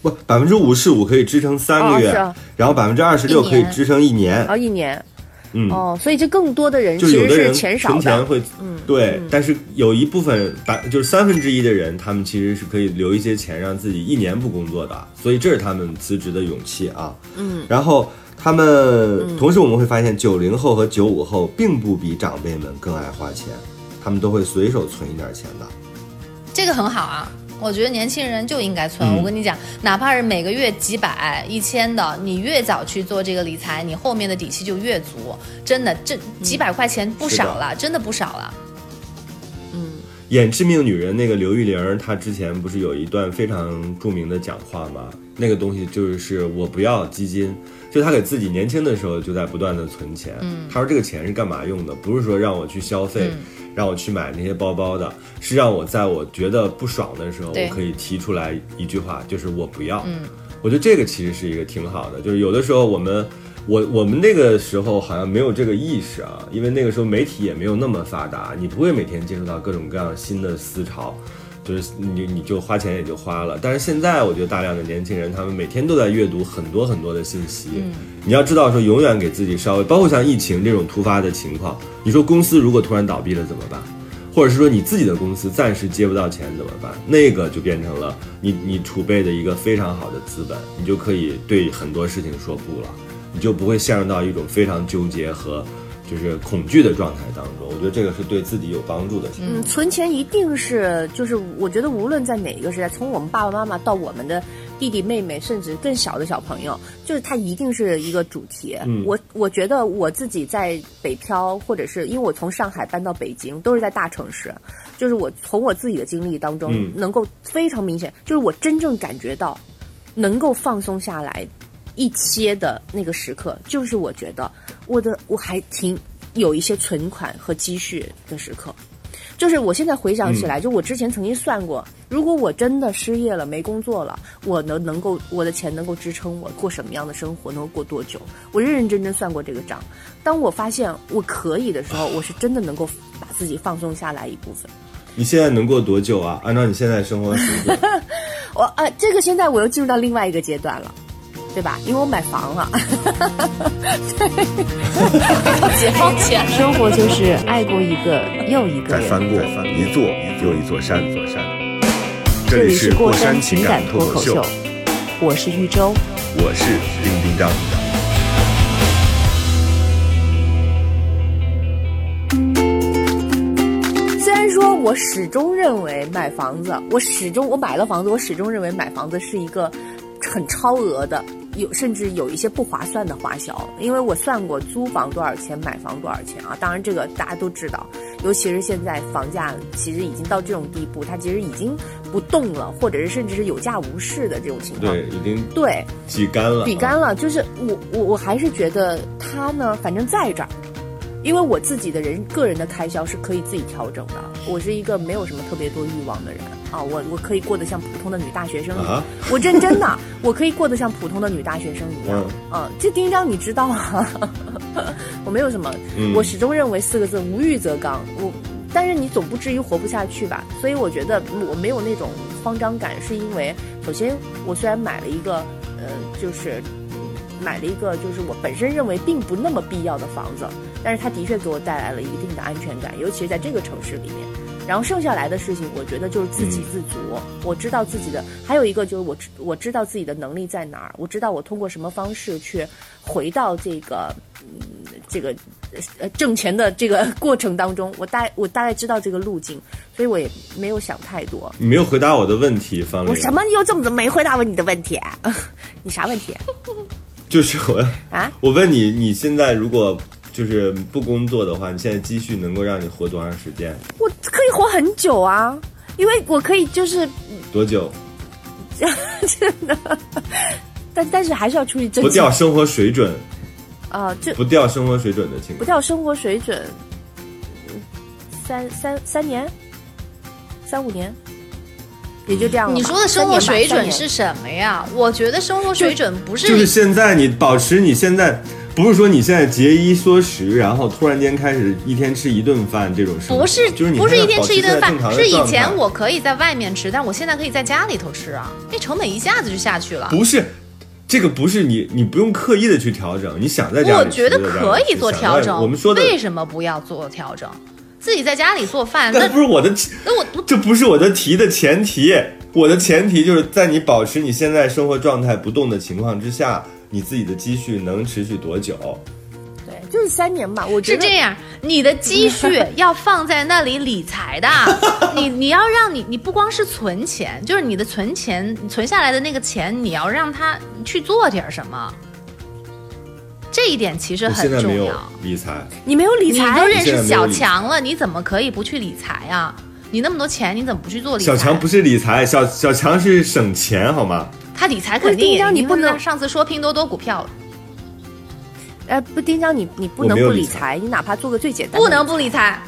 不，百分之五十五可以支撑三个月，哦啊然后百分之二十六可以支撑一年。哦，一年，嗯，哦，所以就更多的人就其实是有的人钱少的，存钱会嗯，对，但是有一部分百就是三分之一的人，他们其实是可以留一些钱让自己一年不工作的，所以这是他们辞职的勇气啊。嗯，然后他们同时我们会发现，九零后和九五后并不比长辈们更爱花钱，他们都会随手存一点钱的。这个很好啊。我觉得年轻人就应该存。嗯我跟你讲，哪怕是每个月几百、一千的，你越早去做这个理财，你后面的底气就越足。真的，这几百块钱不少了，真的不少了。演致命女人那个刘玉玲，她之前不是有一段非常著名的讲话吗？那个东西就是我不要基金，就他给自己年轻的时候就在不断的存钱。嗯，她说这个钱是干嘛用的？不是说让我去消费，让我去买那些包包的，是让我在我觉得不爽的时候，我可以提出来一句话，就是我不要。嗯，我觉得这个其实是一个挺好的，就是有的时候我们。我我们那个时候好像没有这个意识啊，因为那个时候媒体也没有那么发达，你不会每天接触到各种各样新的思潮，就是你你就花钱也就花了。但是现在我觉得大量的年轻人，他们每天都在阅读很多很多的信息。你要知道说，永远给自己稍微，包括像疫情这种突发的情况，你说公司如果突然倒闭了怎么办？或者是说你自己的公司暂时接不到钱怎么办？那个就变成了你你储备的一个非常好的资本，你就可以对很多事情说不了。你就不会陷入到一种非常纠结和就是恐惧的状态当中。我觉得这个是对自己有帮助的。嗯，存钱一定是就是我觉得无论在哪一个时代，从我们爸爸妈妈到我们的弟弟妹妹，甚至更小的小朋友，就是它一定是一个主题。嗯我我觉得我自己在北漂，或者是因为我从上海搬到北京，都是在大城市，就是我从我自己的经历当中，嗯能够非常明显，就是我真正感觉到能够放松下来一切的那个时刻，就是我觉得我的我还挺有一些存款和积蓄的时刻。就是我现在回想起来，就我之前曾经算过，如果我真的失业了、没工作了，我能能够我的钱能够支撑我过什么样的生活，能够过多久？我认认真真算过这个账。当我发现我可以的时候，我是真的能够把自己放松下来一部分。你现在能过多久啊？按照你现在生活水准，[laughs] 我啊，这个现在我又进入到另外一个阶段了。对吧？因为我买房了，解放前生活就是爱过一个又一个人。再翻过一座又一座山，座山。这里是过山山情情感脱口秀，，我是玉州。我是丁丁张。虽然说我始终认为买房子，我始终我买了房子，我始终认为买房子是一个很超额的，有甚至有一些不划算的花销。因为我算过租房多少钱，买房多少钱啊。当然这个大家都知道，尤其是现在房价其实已经到这种地步，它其实已经不动了，或者是甚至是有价无市的这种情况。对，已经对，挤干了，挤干了，就是我我我还是觉得它呢，反正在这儿，因为我自己的人个人的开销是可以自己调整的。我是一个没有什么特别多欲望的人啊，我我可以过得像普通的女大学生一样，啊我认真的，我可以过得像普通的女大学生一样。嗯，这丁章你知道啊，[laughs] 我没有什么，嗯我始终认为四个字无欲则刚。我。但是你总不至于活不下去吧？所以我觉得我没有那种慌张感，是因为首先我虽然买了一个，呃，就是买了一个就是我本身认为并不那么必要的房子，但是它的确给我带来了一定的安全感，尤其是在这个城市里面。然后剩下来的事情，我觉得就是自给自足。我知道自己的，还有一个就是我知我知道自己的能力在哪儿，我知道我通过什么方式去回到这个嗯这个呃挣钱的这个过程当中，我大我大概知道这个路径，所以我也没有想太多。你没有回答我的问题，方玲。我什么又这么没回答问你的问题、啊？[laughs] 你啥问题 [laughs] 就是我，啊？我问你，你现在如果就是不工作的话，你现在积蓄能够让你活多长时间？我可以活很久啊，因为我可以就是多久？[laughs] 真的，但但是还是要出去挣不掉生活水准，啊、这不掉生活水准的情况。不掉生活水准，嗯三三三年，三五年，也就这样了。你说的生活水准是什么呀？我觉得生活水准不是就是现在你保持你现在，不是说你现在节衣缩食，然后突然间开始一天吃一顿饭这种生活，不是就是你不是一天吃一顿饭是以前我可以在外面吃，但我现在可以在家里头吃啊，那成本一下子就下去了。不是。这个不是你，你不用刻意的去调整，你想在家里我觉得可以做调整。我们说的，为什么不要做调整？自己在家里做饭，那那不是我的，那我我 [laughs] 这不是我的提的前提。我的前提就是在你保持你现在生活状态不动的情况之下，你自己的积蓄能持续多久？对，就是三年吧。我觉得是这样，你的积蓄 [laughs] 要放在那里理财的，[laughs] 你你要让你你不光是存钱，就是你的存钱，你存下来的那个钱，你要让他去做点什么。这一点其实很现在没有重要。理财，你没有理财你财都，认识小强了，你怎么可以不去理财啊？你那么多钱，你怎么不去做理财？小强不是理财，小小强是省钱，好吗？他理财肯定也，不是丁你不能上次说拼多多股票了，呃，不，丁江你你不能不理财，你哪怕做个最简单的，不能不理财。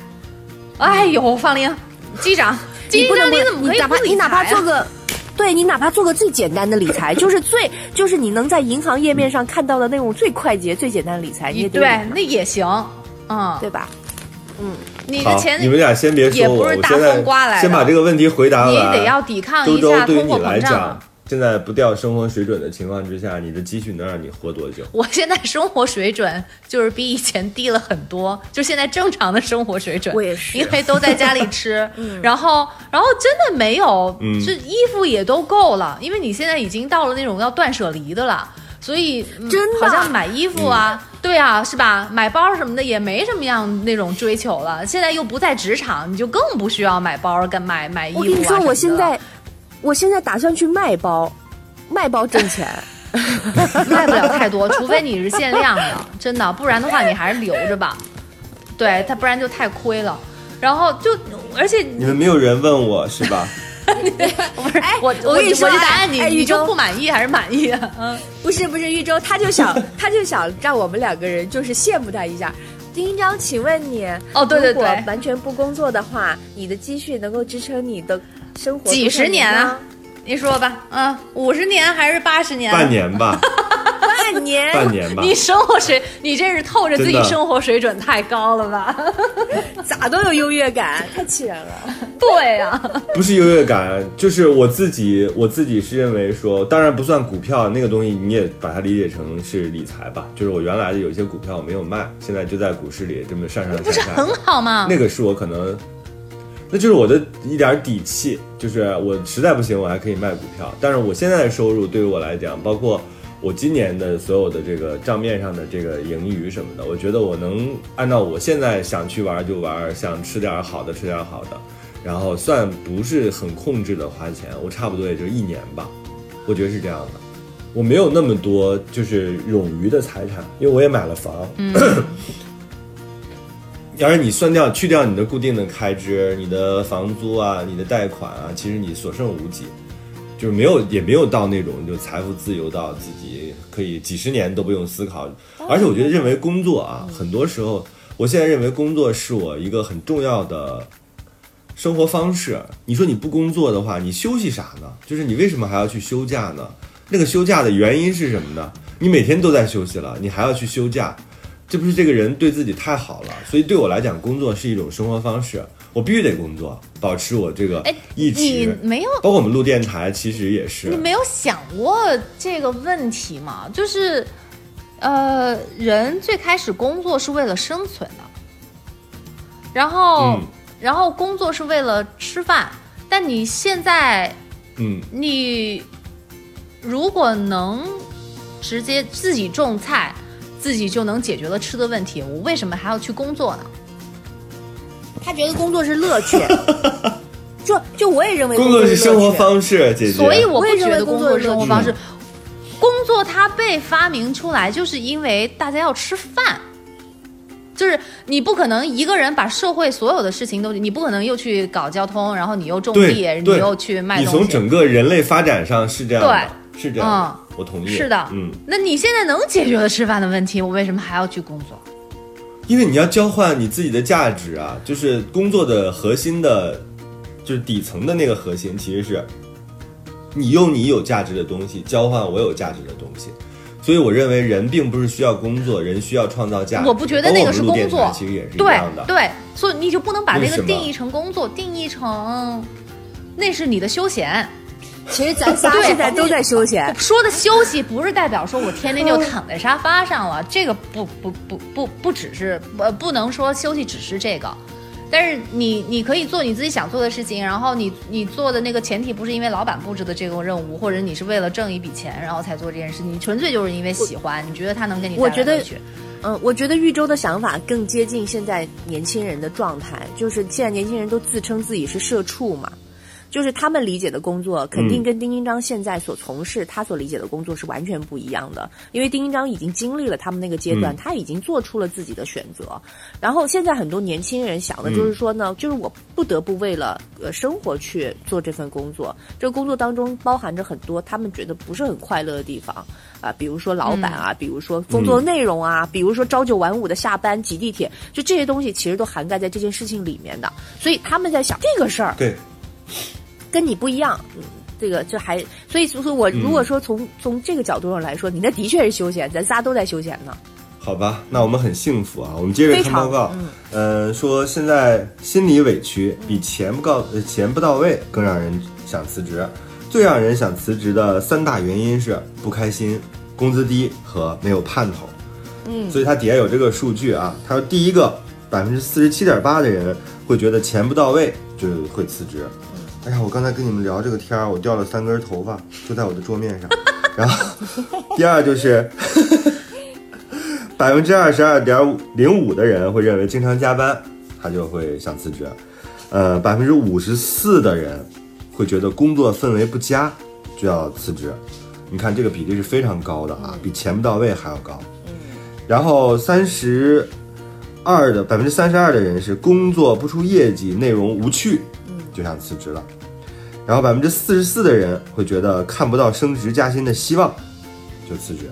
哎呦，方玲，机长，[laughs] 机长，你哪怕你哪怕做个。对你哪怕做个最简单的理财，[laughs] 就是最就是你能在银行页面上看到的那种最快捷、最简单的理财，你也对，那也行，嗯，对吧？嗯，你的钱你们俩先别说我，也不是大我现在风刮来的先把这个问题回答你。得要抵抗一下对于你通货膨胀来讲啊。，现在不掉生活水准的情况之下，你的积蓄能让你活多久？[laughs] 我现在生活水准就是比以前低了很多，就现在正常的生活水准。我也是因为都在家里吃，[laughs] 然后然后真的没有，嗯这衣服也都够了，因为你现在已经到了那种要断舍离的了。所以、嗯真的好像买衣服啊，对啊，是吧？买包什么的也没什么样那种追求了。现在又不在职场，你就更不需要买包跟买买衣服、啊、我跟你说，什么的我现在我现在打算去卖包，卖包挣钱。[laughs] 卖不了太多，除非你是限量的，真的，不然的话你还是留着吧。对它，不然就太亏了。然后就，而且你们没有人问我是吧？不 [laughs] 是，哎我我跟你说我就答哎案你，你就哎宇宙不满意还是满意啊？嗯，不是不是，玉州他就想他就想让我们两个人就是羡慕他一下。丁一章，请问你哦对对如果对完全不工作的话，你的积蓄能够支撑你的生活几十年啊？你说吧，嗯，五十年还是八十年？半年吧，半年，半年吧。你生活水，你这是透着自己生活水准太高了吧？[laughs] 咋都有优越感，太气人了。[laughs] 对呀、不是优越感，就是我自己，我自己是认为说，当然不算股票那个东西，你也把它理解成是理财吧。就是我原来的有一些股票我没有卖，现在就在股市里这么上上下下。不是很好吗？那个是我可能，那就是我的一点底气，就是我实在不行，我还可以卖股票。但是我现在的收入对于我来讲，包括我今年的所有的这个账面上的这个盈余什么的，我觉得我能按照我现在想去玩就玩，想吃点好的吃点好的，然后算不是很控制的花钱，我差不多也就一年吧，我觉得是这样的。我没有那么多就是冗余的财产，因为我也买了房。[laughs] 要是你算掉去掉你的固定的开支，你的房租啊，你的贷款啊，其实你所剩无几，就是没有也没有到那种就财富自由到自己可以几十年都不用思考。而且我觉得认为工作啊，很多时候我现在认为工作是我一个很重要的生活方式。你说你不工作的话，你休息啥呢？就是你为什么还要去休假呢？那个休假的原因是什么呢？你每天都在休息了，你还要去休假，这不是这个人对自己太好了？所以对我来讲，工作是一种生活方式，我必须得工作，保持我这个哎，意你。没有包括我们录电台，其实也是你没有想过这个问题吗？就是，呃，人最开始工作是为了生存的，然后，嗯然后工作是为了吃饭，但你现在嗯，你如果能直接自己种菜，自己就能解决了吃的问题，我为什么还要去工作呢？他觉得工作是乐趣，[laughs] 就就我也认为工作是生活。方式，姐姐。所以我不我也认为觉得工作是生活方式工。作它被发明出来，就是因为大家要吃饭。就是你不可能一个人把社会所有的事情都，你不可能又去搞交通，然后你又种地，你对对，又去卖你从东西。整个人类发展上是这样的，是这样的，我同意。是的，嗯，那你现在能解决了吃饭的问题，我为什么还要去工作？因为你要交换你自己的价值啊，就是工作的核心的，就是底层的那个核心，其实是你用你有价值的东西交换我有价值的东西。所以我认为人并不是需要工作，人需要创造价值。我不觉得那个是工作其实也是一对样的。对，所以你就不能把那个定义成工作，定义成那是你的休闲。其实咱仨现在都在休闲，[laughs] 说的休息不是代表说我天天就躺在沙发上了，这个不不不不不只是呃不能说休息只是这个，但是你你可以做你自己想做的事情，然后你你做的那个前提不是因为老板布置的这个任务，或者你是为了挣一笔钱然后才做这件事，你纯粹就是因为喜欢，你觉得他能给你带来我觉得乐趣嗯，我觉得玉州的想法更接近现在年轻人的状态，就是现在年轻人都自称自己是社畜嘛，就是他们理解的工作肯定跟丁丁章现在所从事、他所理解的工作是完全不一样的，因为丁丁章已经经历了他们那个阶段，嗯。他已经做出了自己的选择。然后现在很多年轻人想的就是说呢，就是我不得不为了呃生活去做这份工作，这个工作当中包含着很多他们觉得不是很快乐的地方。啊、比如说老板啊，比如说工作内容啊，比如说朝九晚五的下班挤地铁，就这些东西其实都涵盖在这件事情里面的。所以他们在想这个事儿对，跟你不一样，嗯，这个就还所以所以我如果说从、从这个角度上来说，你那的确是休闲，咱仨都在休闲呢。好吧，那我们很幸福啊。我们接着看报告，嗯呃，说现在心理委屈比钱不告呃钱不到位更让人想辞职。最让人想辞职的三大原因是不开心、工资低和没有盼头。嗯，所以它底下有这个数据啊，他说第一个百分之四十七点八的人会觉得钱不到位就会辞职。哎呀，我刚才跟你们聊这个天儿，我掉了三根头发，就在我的桌面上。然后第二就是。百分之二十二点零五的人会认为经常加班，他就会想辞职。呃，百分之五十四的人会觉得工作氛围不佳就要辞职。你看这个比例是非常高的啊，比钱不到位还要高。然后三十二的百分之三十二的人是工作不出业绩，内容无趣，就想辞职了。然后百分之四十四的人会觉得看不到升职加薪的希望，就辞职。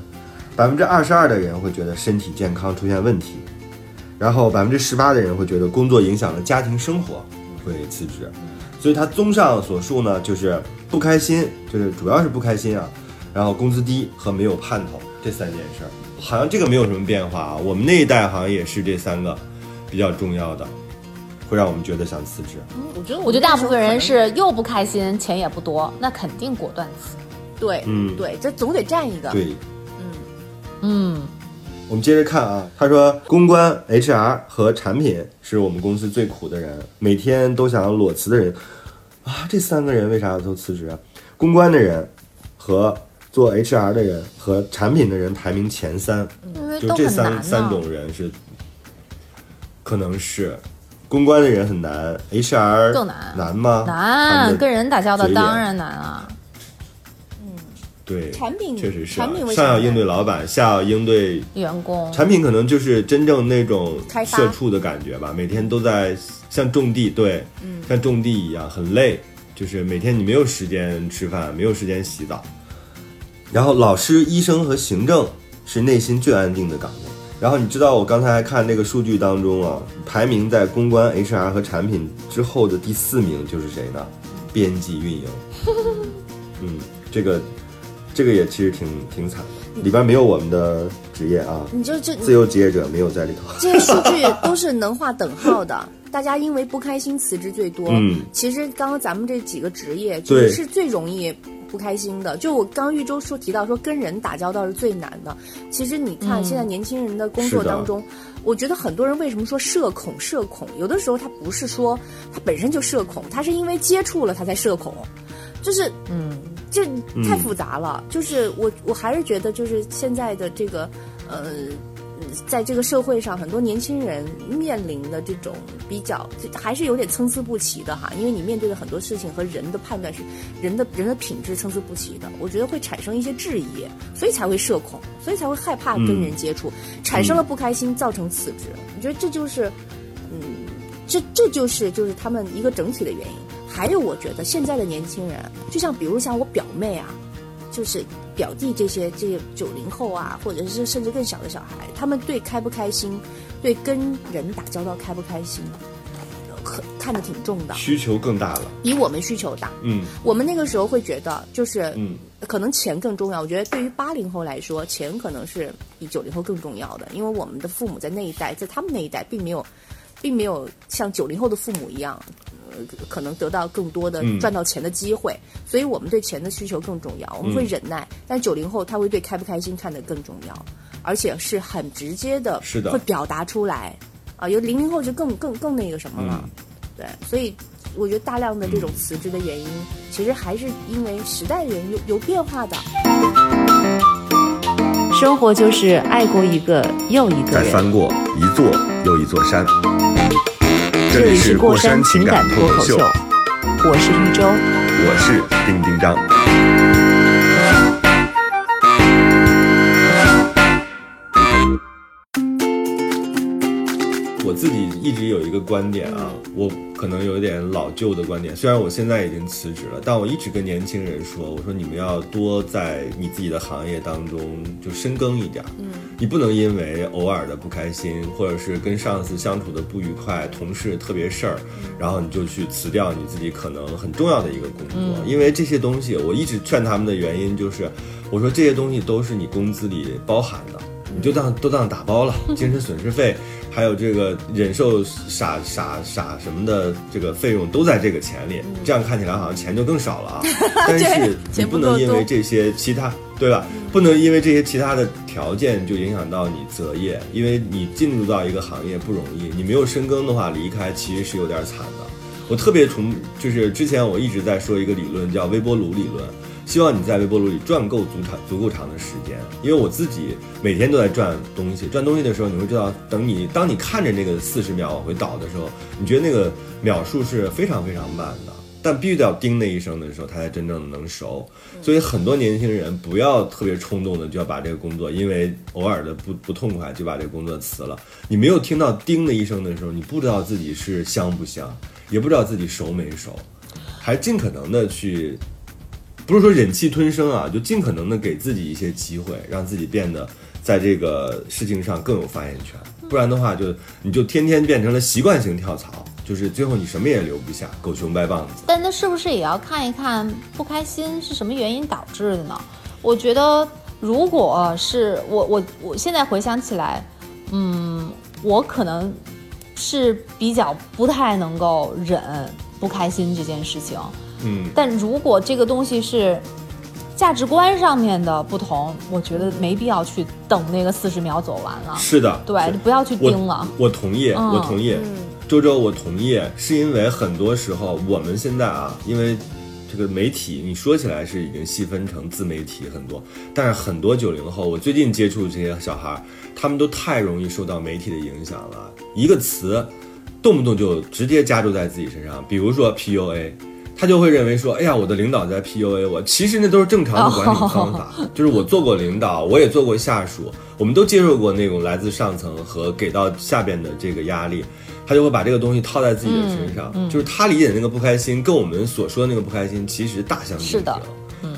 百分之二十二的人会觉得身体健康出现问题，然后百分之十八的人会觉得工作影响了家庭生活，会辞职。所以他综上所述呢，就是不开心，就是主要是不开心啊，然后工资低和没有盼头这三件事儿，好像这个没有什么变化啊。我们那一代好像也是这三个比较重要的，会让我们觉得想辞职。我觉得我觉得大部分人是。又不开心，钱也不多，那肯定果断辞。对，嗯对，这总得占一个。对，嗯嗯，我们接着看啊，他说公关、HR 和产品是我们公司最苦的人，每天都想裸辞的人啊，这三个人为啥都辞职啊？公关的人和做 HR 的人和产品的人排名前三，因为就这都很难三三。种人是，可能是公关的人很难，HR 更难难吗？难，跟人打交道当然难啊。对产品确实是、啊产品，上要应对老板，下要应对员工产品可能就是真正那种社畜的感觉吧，每天都在像种地，对，像种地一样很累，就是每天你没有时间吃饭，没有时间洗澡。然后老师、医生和行政是内心最安定的岗位。然后你知道我刚才看那个数据当中啊，排名在公关、HR 和产品之后的第四名就是谁呢？编辑运营。[laughs] 嗯，这个这个也其实挺挺惨的，里边没有我们的职业啊，你就这自由职业者没有在里头。这些数据都是能画等号的。大家因为不开心辞职最多。嗯其实刚刚咱们这几个职业，就对是是最容易不开心的。就我刚玉州说提到说跟人打交道是最难的。其实你看现在年轻人的工作当中，我觉得很多人为什么说社恐？社恐有的时候他不是说他本身就社恐，他是因为接触了他才社恐，就是嗯，这太复杂了。就是我我还是觉得，就是现在的这个呃，在这个社会上，很多年轻人面临的这种比较，这还是有点参差不齐的哈。因为你面对的很多事情和人的判断是人的人的品质参差不齐的，我觉得会产生一些质疑，所以才会社恐，所以才会害怕跟人接触，产生了不开心，造成辞职。我觉得这就是，嗯，这这就是就是他们一个整体的原因。还有，我觉得现在的年轻人，就像比如像我表妹啊，就是表弟这些这些九零后啊，或者是甚至更小的小孩，他们对开不开心，对跟人打交道开不开心，很看得挺重的，需求更大了。比我们需求大。嗯我们那个时候会觉得，就是嗯，可能钱更重要。我觉得对于八零后来说，钱可能是比九零后更重要的，因为我们的父母在那一代，在他们那一代，并没有，并没有像九零后的父母一样，呃，可能得到更多的嗯赚到钱的机会，所以我们对钱的需求更重要，我们会嗯忍耐。但九零后他会对开不开心看得更重要，而且是很直接的，是的会表达出来。啊，有零零后就更更更那个什么了，嗯对，所以我觉得大量的这种辞职的原因，其实还是因为时代人有有变化的。生活就是爱过一个又一个人。再翻过一座又一座山。这里是过山情感脱口秀，我是玉州。我是丁丁张。我自己一直有一个观点啊，我可能有点老旧的观点，虽然我现在已经辞职了，但我一直跟年轻人说，我说你们要多在你自己的行业当中就深耕一点，嗯，你不能因为偶尔的不开心，或者是跟上司相处的不愉快，同事特别事儿，然后你就去辞掉你自己可能很重要的一个工作，因为这些东西，我一直劝他们的原因就是，我说这些东西都是你工资里包含的。你就当都当打包了，[laughs] 精神损失费，还有这个忍受傻傻傻什么的这个费用都在这个钱里，这样看起来好像钱就更少了啊。[laughs] 但是你不能因为这些其他，对吧？不能因为这些其他的条件就影响到你择业，因为你进入到一个行业不容易，你没有深耕的话，离开其实是有点惨的。我特别崇，就是之前我一直在说一个理论叫微波炉理论，希望你在微波炉里转够足长足够长的时间，因为我自己每天都在转东西，转东西的时候，你会知道，等你当你看着那个四十秒往回倒的时候，你觉得那个秒数是非常非常慢的，但必须得要叮的一声的时候，它才真正的能熟。所以很多年轻人不要特别冲动的就要把这个工作，因为偶尔的不不痛快就把这个工作辞了。你没有听到叮的一声的时候，你不知道自己是香不香，也不知道自己熟没熟，还尽可能的去，不是说忍气吞声啊，就尽可能的给自己一些机会，让自己变得在这个事情上更有发言权。不然的话就，你就天天变成了习惯性跳槽，就是最后你什么也留不下，狗熊掰棒子。但那是不是也要看一看不开心是什么原因导致的呢？我觉得，如果是我我我现在回想起来，嗯，我可能是比较不太能够忍不开心这件事情。嗯，但如果这个东西是价值观上面的不同，我觉得没必要去等那个四十秒走完了。是的，对，不要去盯了。我同意，嗯。我同意，周周，我同意，是因为很多时候我们现在啊，因为这个媒体，你说起来是已经细分成自媒体很多，但是很多九零后，我最近接触这些小孩，他们都太容易受到媒体的影响了，一个词，动不动就直接加注在自己身上，比如说 PUA。他就会认为说，哎呀，我的领导在 PUA 我，其实那都是正常的管理方法。[laughs] 就是我做过领导，我也做过下属，我们都接受过那种来自上层和给到下边的这个压力，他就会把这个东西套在自己的身上。就是他理解的那个不开心，跟我们所说的那个不开心其实大相径庭。是的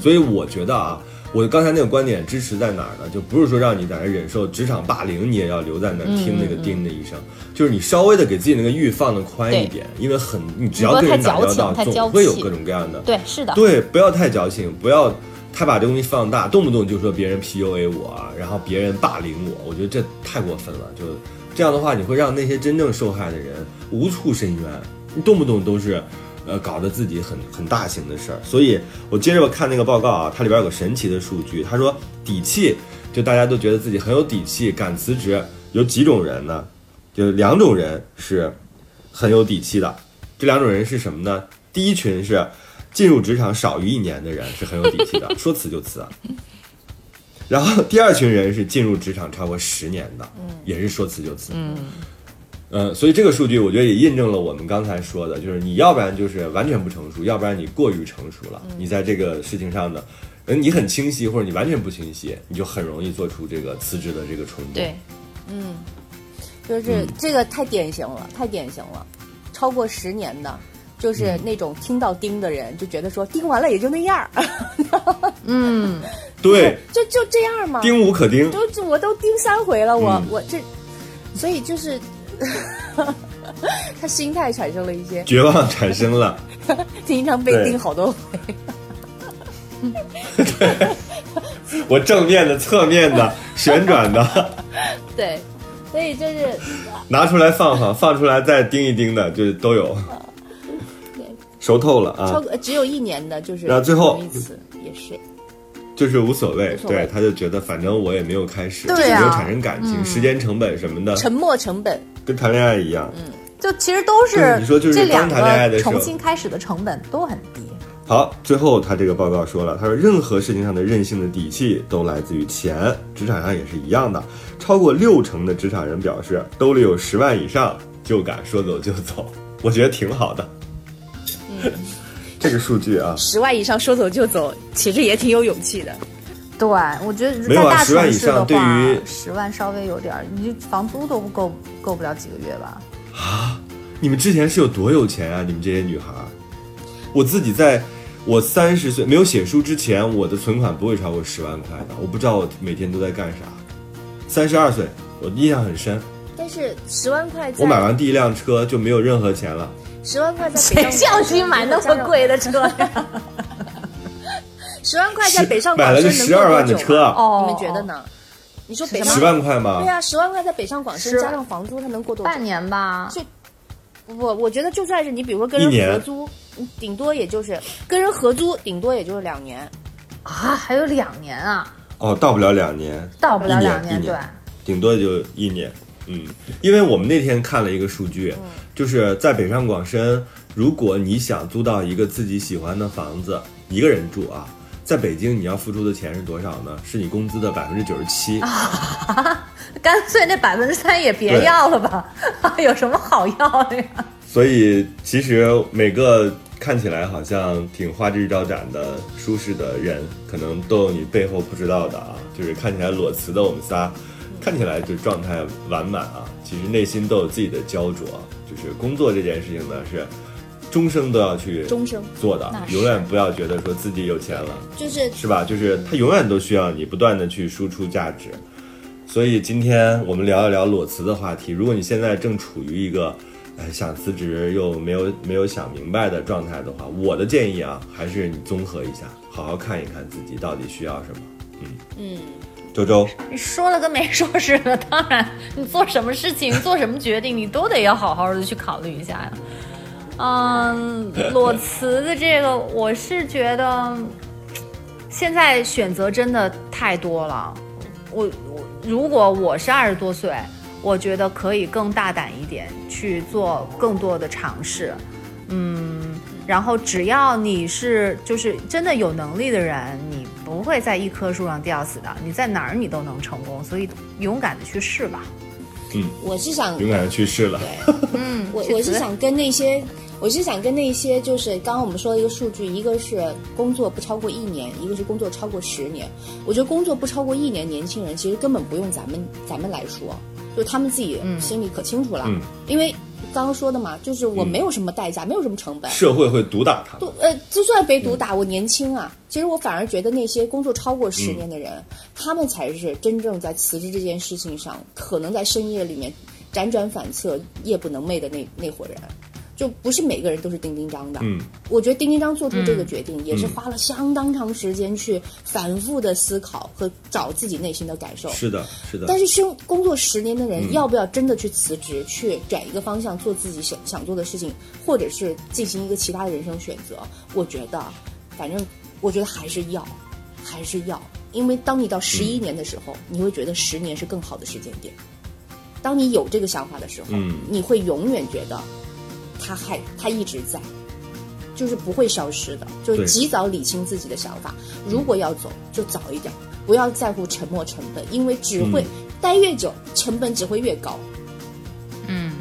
所以我觉得啊，我刚才那个观点支持在哪儿呢？就不是说让你在那忍受职场霸凌，你也要留在那儿听那个叮的一声，就是你稍微的给自己那个欲放的宽一点，因为很你只要跟人打交道，总会有各种各样的。对，是的，对，不要太矫情，不要太把这东西放大，动不动就说别人 PUA 我啊，然后别人霸凌我，我觉得这太过分了。就这样的话，你会让那些真正受害的人无处伸冤，你动不动都是。呃，搞得自己很很大型的事儿，所以我接着我看那个报告啊，它里边有个神奇的数据，他说底气，就大家都觉得自己很有底气，敢辞职，有几种人呢？就两种人是很有底气的，这两种人是什么呢？第一群是进入职场少于一年的人是很有底气的，[laughs] 说辞就辞。然后第二群人是进入职场超过十年的，也是说辞就辞。嗯，呃，所以这个数据我觉得也印证了我们刚才说的，就是你要不然就是完全不成熟，要不然你过于成熟了。你在这个事情上的，嗯，你很清晰或者你完全不清晰，你就很容易做出这个辞职的这个冲动。对，嗯就是这个太典型了，太典型了，超过十年的。就是那种听到钉的人就觉得说钉完了也就那样儿，[laughs] 嗯，对，就就这样嘛。钉无可钉。都这我都钉三回了，我、嗯我这，所以就是 [laughs] 他心态产生了一些，绝望产生了，[laughs] 经常被对叮好多回。[laughs] 对。我正面的、侧面的、旋转的，对，所以就是拿出来放放，放出来再盯一盯的，就是都有。熟透了啊，超过只有一年的，就是然后最后同义词也是，就是无所谓，所谓对，他就觉得反正我也没有开始，对啊没有产生感情，时间成本什么的，沉默成本。跟谈恋爱一样。嗯就其实都是你说就是这两刚谈恋爱的个时候重新开始的成本都很低。好，最后他这个报告说了，他说任何事情上的任性的底气都来自于钱，职场上也是一样的。超过六成的职场人表示，兜里有十万以上就敢说走就走，我觉得挺好的。这个数据啊，十万以上说走就走，其实也挺有勇气的。对，我觉得在大10万以城市的上对话于，十万稍微有点儿，你这房租都不够够不了几个月吧？啊你们之前是有多有钱啊？你们这些女孩儿，我自己在我三十岁没有写书之前，我的存款不会超过十万块的。我不知道我每天都在干啥。三十二岁，我印象很深。但是十万块在，我买完第一辆车就没有任何钱了。十万块在谁北上相信买那么贵的车呀？[laughs] 十万块在北上买了个广深能十二过多久万的车，你们觉得呢？你说北上十万块吗对？啊，十万块在北上广深加上房租，它能过多久半？年吧。就不不，我觉得就算是你，比如说跟人合租，嗯顶多也就是跟人合租，顶多也就是两年。啊，还有两年啊，哦，到不了两年，到不了两年，年对。顶多就一年。嗯，因为我们那天看了一个数据，就是在北上广深，如果你想租到一个自己喜欢的房子，一个人住啊，在北京你要付出的钱是多少呢？是你工资的百分之九十七。[laughs] 干脆那百分之三也别要了吧，[laughs] 有什么好要的呀？所以其实每个看起来好像挺花枝招展的、舒适的人，可能都有你背后不知道的啊。就是看起来裸辞的我们仨，看起来就状态完满啊，其实内心都有自己的焦灼。就是工作这件事情呢，是终生都要去终生做的，永远不要觉得说自己有钱了，就是是吧？就是他永远都需要你不断的去输出价值。所以今天我们聊一聊裸辞的话题。如果你现在正处于一个，哎，想辞职又没有没有想明白的状态的话，我的建议啊，还是你综合一下，好好看一看自己到底需要什么。嗯嗯，周周，你说了跟没说似的。当然，你做什么事情、做什么决定，你都得要好好的去考虑一下呀。嗯，裸辞的这个，我是觉得现在选择真的太多了。我我如果我是二十多岁，我觉得可以更大胆一点去做更多的尝试，嗯，然后只要你是就是真的有能力的人，你不会在一棵树上吊死的，你在哪儿你都能成功，所以勇敢的去试吧。嗯，我是想勇敢的去试了。对，嗯，我 [laughs] 我是想跟那些。我是想跟那些，就是刚刚我们说的一个数据，一个是工作不超过一年，一个是工作超过十年。我觉得工作不超过一年，年轻人其实根本不用咱们咱们来说，就他们自己心里可清楚了。因为刚刚说的嘛，就是我没有什么代价，没有什么成本，社会会毒打他。毒呃，就算被毒打，我年轻啊。其实我反而觉得那些工作超过十年的人，他们才是真正在辞职这件事情上，可能在深夜里面辗转反侧、夜不能寐的那那伙人。就不是每个人都是丁丁张的，嗯，我觉得丁丁张做出这个决定也是花了相当长时间去反复的思考和找自己内心的感受。是的，是的。但是生工作十年的人，要不要真的去辞职，去转一个方向做自己想想做的事情，或者是进行一个其他的人生选择？我觉得，反正我觉得还是要，还是要，因为当你到十一年的时候，你会觉得十年是更好的时间点。当你有这个想法的时候，嗯，你会永远觉得。他还他一直在，就是不会消失的。就及早理清自己的想法，如果要走，就早一点，不要在乎沉没成本，因为只会待越久，成本只会越高。嗯，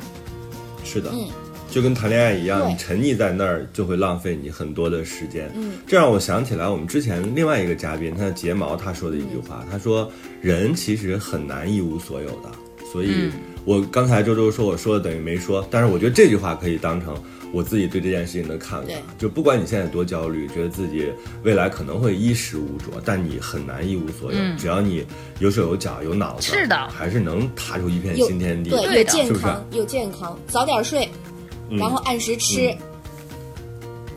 是的，嗯，就跟谈恋爱一样，你沉溺在那儿，就会浪费你很多的时间。嗯，这让我想起来我们之前另外一个嘉宾，他的睫毛他说的一句话，他说：“人其实很难一无所有的。”所以。我刚才周周说我说的等于没说，但是我觉得这句话可以当成我自己对这件事情的看法。就不管你现在多焦虑，觉得自己未来可能会衣食无着，但你很难一无所有。只要你有手有脚有脑子，是的，还是能踏出一片新天地。对，又健康又健康，早点睡，然后按时吃。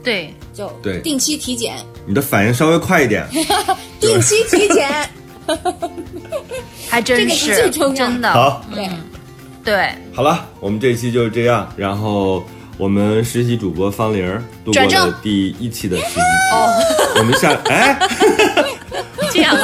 对，就对，定期体检。你的反应稍微快一点。[laughs] 定期体检，[laughs] 还真是真的好。对。对，好了，我们这期就是这样。然后我们实习主播方玲度过了第一期的实习期。哦，我们下 [laughs] 哎，这样，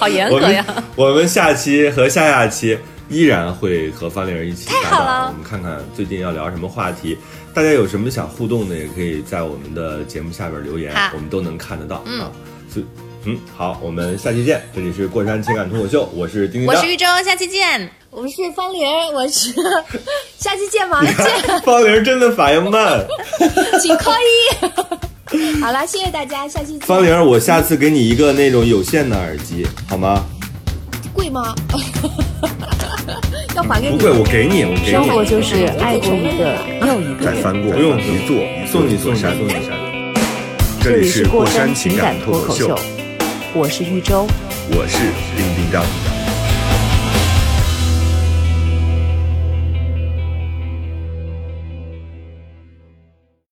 好严格呀。我们下期和下下期依然会和方玲一起搭档。我们看看最近要聊什么话题，大家有什么想互动的，也可以在我们的节目下边留言，我们都能看得到啊。就嗯，好，我们下期见。这里是过山情感脱口秀，我是丁丁，我是玉州，下期见。我是方玲，我是 [laughs] 下期见嘛，见。[laughs] 方玲真的反应慢，请扣一。[laughs] 好了，谢谢大家，下期见。方玲，我下次给你一个那种有线的耳机，好吗？贵吗？要还给你？不贵，我给你，我给你。生活就是爱过一个又一个，再翻过，不用一座送你送山，送你山。这里是过山情感脱口秀，我是玉州，我是丁丁张。